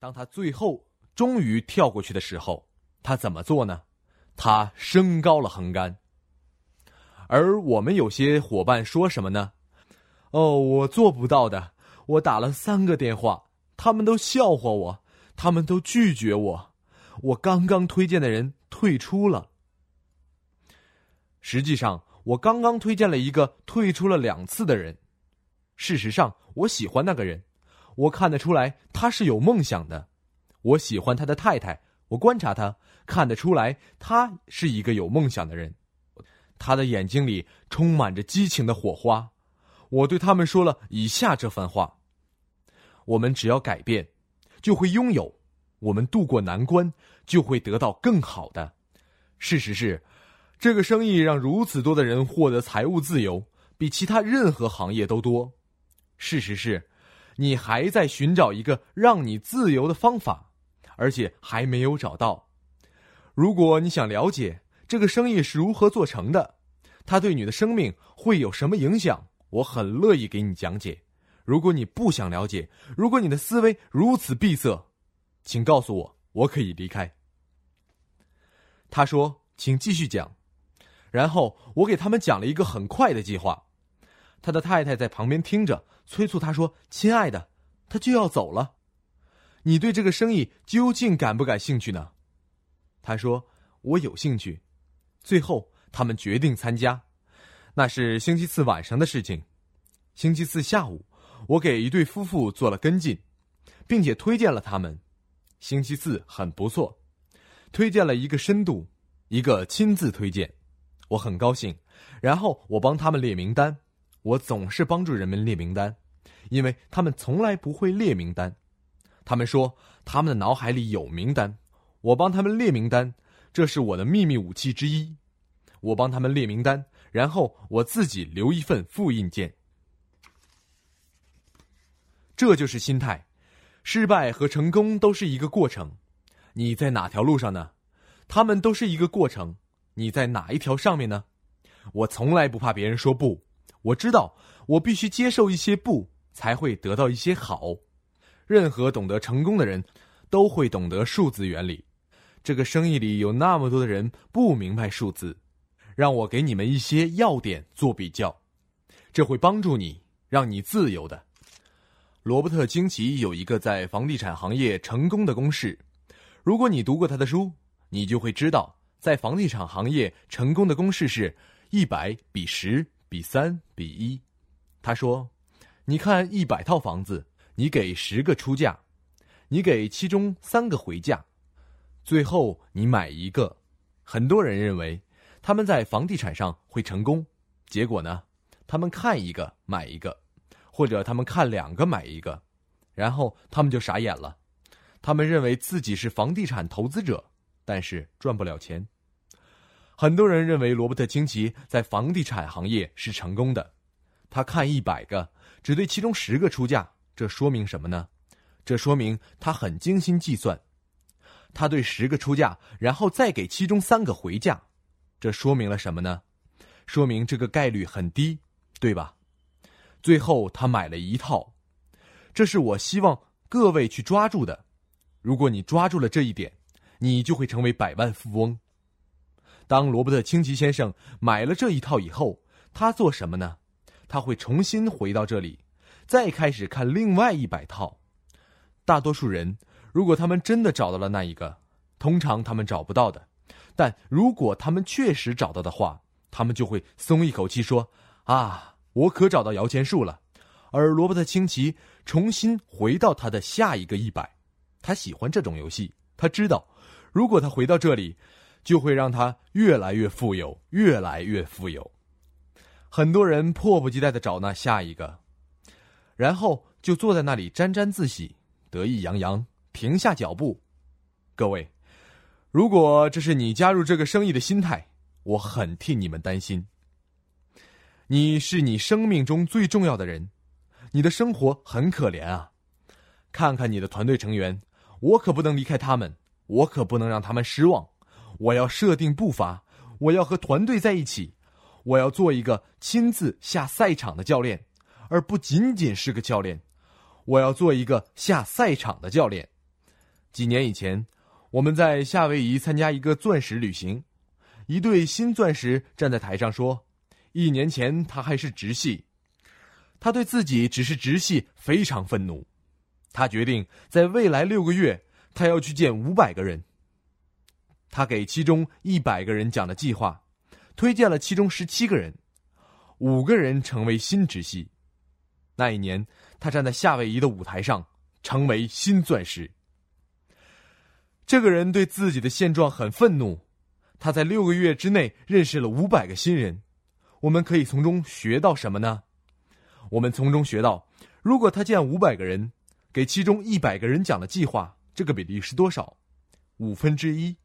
当他最后终于跳过去的时候，他怎么做呢？他升高了横杆。而我们有些伙伴说什么呢？哦，我做不到的。我打了三个电话，他们都笑话我，他们都拒绝我。我刚刚推荐的人退出了。实际上，我刚刚推荐了一个退出了两次的人。事实上，我喜欢那个人，我看得出来他是有梦想的。我喜欢他的太太，我观察他，看得出来他是一个有梦想的人。他的眼睛里充满着激情的火花。我对他们说了以下这番话。我们只要改变，就会拥有；我们渡过难关，就会得到更好的。事实是，这个生意让如此多的人获得财务自由，比其他任何行业都多。事实是，你还在寻找一个让你自由的方法，而且还没有找到。如果你想了解这个生意是如何做成的，它对你的生命会有什么影响，我很乐意给你讲解。如果你不想了解，如果你的思维如此闭塞，请告诉我，我可以离开。他说：“请继续讲。”然后我给他们讲了一个很快的计划。他的太太在旁边听着，催促他说：“亲爱的，他就要走了，你对这个生意究竟感不感兴趣呢？”他说：“我有兴趣。”最后，他们决定参加。那是星期四晚上的事情。星期四下午。我给一对夫妇做了跟进，并且推荐了他们。星期四很不错，推荐了一个深度，一个亲自推荐，我很高兴。然后我帮他们列名单，我总是帮助人们列名单，因为他们从来不会列名单。他们说他们的脑海里有名单，我帮他们列名单，这是我的秘密武器之一。我帮他们列名单，然后我自己留一份复印件。这就是心态，失败和成功都是一个过程。你在哪条路上呢？他们都是一个过程。你在哪一条上面呢？我从来不怕别人说不。我知道我必须接受一些不，才会得到一些好。任何懂得成功的人，都会懂得数字原理。这个生意里有那么多的人不明白数字，让我给你们一些要点做比较，这会帮助你，让你自由的。罗伯特·清崎有一个在房地产行业成功的公式。如果你读过他的书，你就会知道，在房地产行业成功的公式是：一百比十比三比一。他说：“你看一百套房子，你给十个出价，你给其中三个回价，最后你买一个。很多人认为他们在房地产上会成功，结果呢，他们看一个买一个。”或者他们看两个买一个，然后他们就傻眼了。他们认为自己是房地产投资者，但是赚不了钱。很多人认为罗伯特清崎在房地产行业是成功的。他看一百个，只对其中十个出价，这说明什么呢？这说明他很精心计算。他对十个出价，然后再给其中三个回价，这说明了什么呢？说明这个概率很低，对吧？最后，他买了一套，这是我希望各位去抓住的。如果你抓住了这一点，你就会成为百万富翁。当罗伯特·清崎先生买了这一套以后，他做什么呢？他会重新回到这里，再开始看另外一百套。大多数人，如果他们真的找到了那一个，通常他们找不到的；但如果他们确实找到的话，他们就会松一口气说：“啊。”我可找到摇钱树了，而罗伯特清崎重新回到他的下一个一百。他喜欢这种游戏，他知道，如果他回到这里，就会让他越来越富有，越来越富有。很多人迫不及待的找那下一个，然后就坐在那里沾沾自喜，得意洋洋，停下脚步。各位，如果这是你加入这个生意的心态，我很替你们担心。你是你生命中最重要的人，你的生活很可怜啊！看看你的团队成员，我可不能离开他们，我可不能让他们失望。我要设定步伐，我要和团队在一起，我要做一个亲自下赛场的教练，而不仅仅是个教练。我要做一个下赛场的教练。几年以前，我们在夏威夷参加一个钻石旅行，一对新钻石站在台上说：“一年前他还是直系，他对自己只是直系非常愤怒，他决定在未来六个月，他要去见五百个人。他给其中一百个人讲了计划，推荐了其中十七个人，五个人成为新直系。那一年，他站在夏威夷的舞台上，成为新钻石。”这个人对自己的现状很愤怒，他在六个月之内认识了五百个新人。我们可以从中学到什么呢？我们从中学到，如果他见五百个人，给其中一百个人讲了计划，这个比例是多少？五分之一。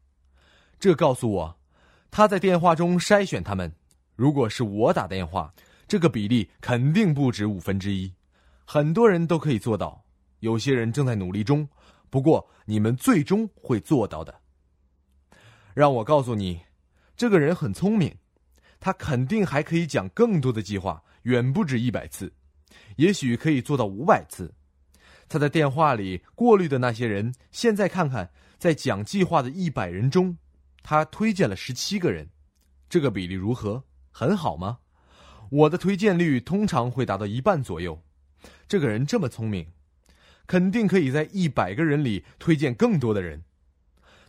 这告诉我，他在电话中筛选他们。如果是我打电话，这个比例肯定不止五分之一。很多人都可以做到，有些人正在努力中。不过，你们最终会做到的。让我告诉你，这个人很聪明，他肯定还可以讲更多的计划，远不止一百次，也许可以做到五百次。他在电话里过滤的那些人，现在看看，在讲计划的一百人中，他推荐了十七个人，这个比例如何？很好吗？我的推荐率通常会达到一半左右。这个人这么聪明。肯定可以在一百个人里推荐更多的人。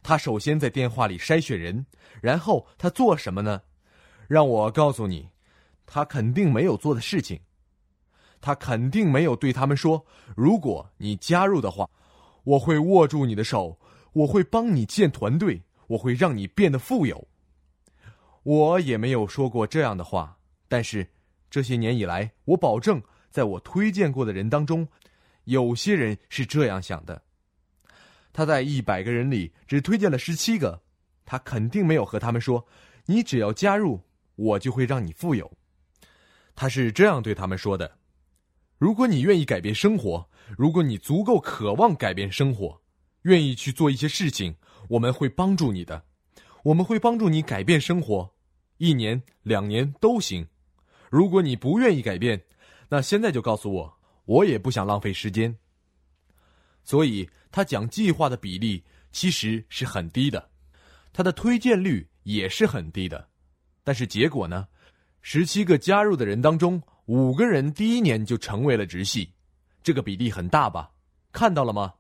他首先在电话里筛选人，然后他做什么呢？让我告诉你，他肯定没有做的事情。他肯定没有对他们说：“如果你加入的话，我会握住你的手，我会帮你建团队，我会让你变得富有。”我也没有说过这样的话。但是这些年以来，我保证，在我推荐过的人当中。有些人是这样想的：他在一百个人里只推荐了十七个，他肯定没有和他们说：“你只要加入，我就会让你富有。”他是这样对他们说的：“如果你愿意改变生活，如果你足够渴望改变生活，愿意去做一些事情，我们会帮助你的。我们会帮助你改变生活，一年、两年都行。如果你不愿意改变，那现在就告诉我。”我也不想浪费时间，所以他讲计划的比例其实是很低的，他的推荐率也是很低的。但是结果呢？十七个加入的人当中，五个人第一年就成为了直系，这个比例很大吧？看到了吗？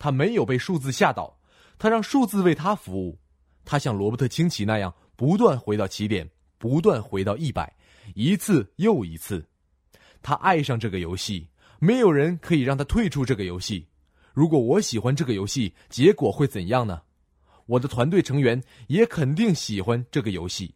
他没有被数字吓倒，他让数字为他服务，他像罗伯特清崎那样不断回到起点，不断回到一百，一次又一次。他爱上这个游戏。没有人可以让他退出这个游戏。如果我喜欢这个游戏，结果会怎样呢？我的团队成员也肯定喜欢这个游戏。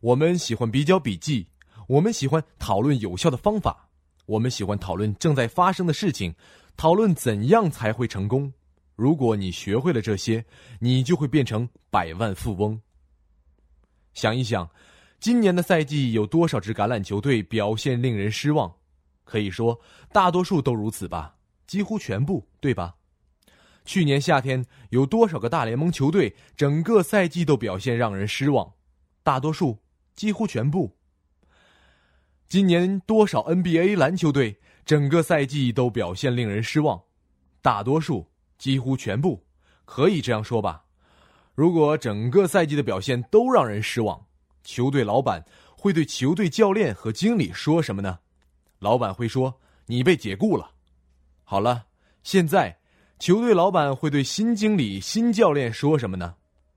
我们喜欢比较笔记，我们喜欢讨论有效的方法，我们喜欢讨论正在发生的事情，讨论怎样才会成功。如果你学会了这些，你就会变成百万富翁。想一想，今年的赛季有多少支橄榄球队表现令人失望？可以说，大多数都如此吧，几乎全部，对吧？去年夏天有多少个大联盟球队整个赛季都表现让人失望？大多数，几乎全部。今年多少 NBA 篮球队整个赛季都表现令人失望？大多数，几乎全部，可以这样说吧？如果整个赛季的表现都让人失望，球队老板会对球队教练和经理说什么呢？老板会说：“你被解雇了。”好了，现在球队老板会对新经理、新教练说什么呢？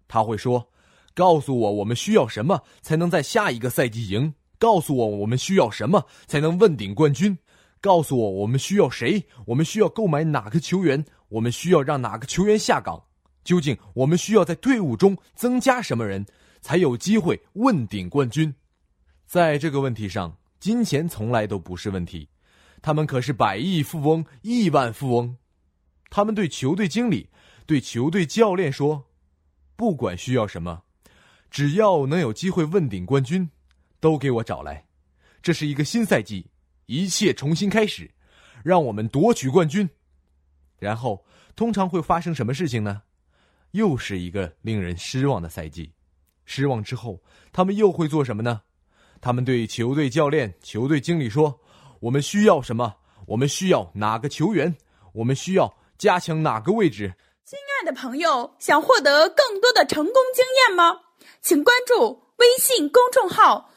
他会说：“告诉我，我们需要什么才能在下一个赛季赢？告诉我，我们需要什么才能问鼎冠军？告诉我，我们需要谁？我们需要购买哪个球员？我们需要让哪个球员下岗？究竟我们需要在队伍中增加什么人，才有机会问鼎冠军？在这个问题上。”金钱从来都不是问题，他们可是百亿富翁、亿万富翁。他们对球队经理、对球队教练说：“不管需要什么，只要能有机会问鼎冠军，都给我找来。这是一个新赛季，一切重新开始，让我们夺取冠军。”然后，通常会发生什么事情呢？又是一个令人失望的赛季。失望之后，他们又会做什么呢？他们对球队教练、球队经理说：“我们需要什么？我们需要哪个球员？我们需要加强哪个位置，亲爱的朋友，想获得更多的成功经验吗？请关注微信公众号“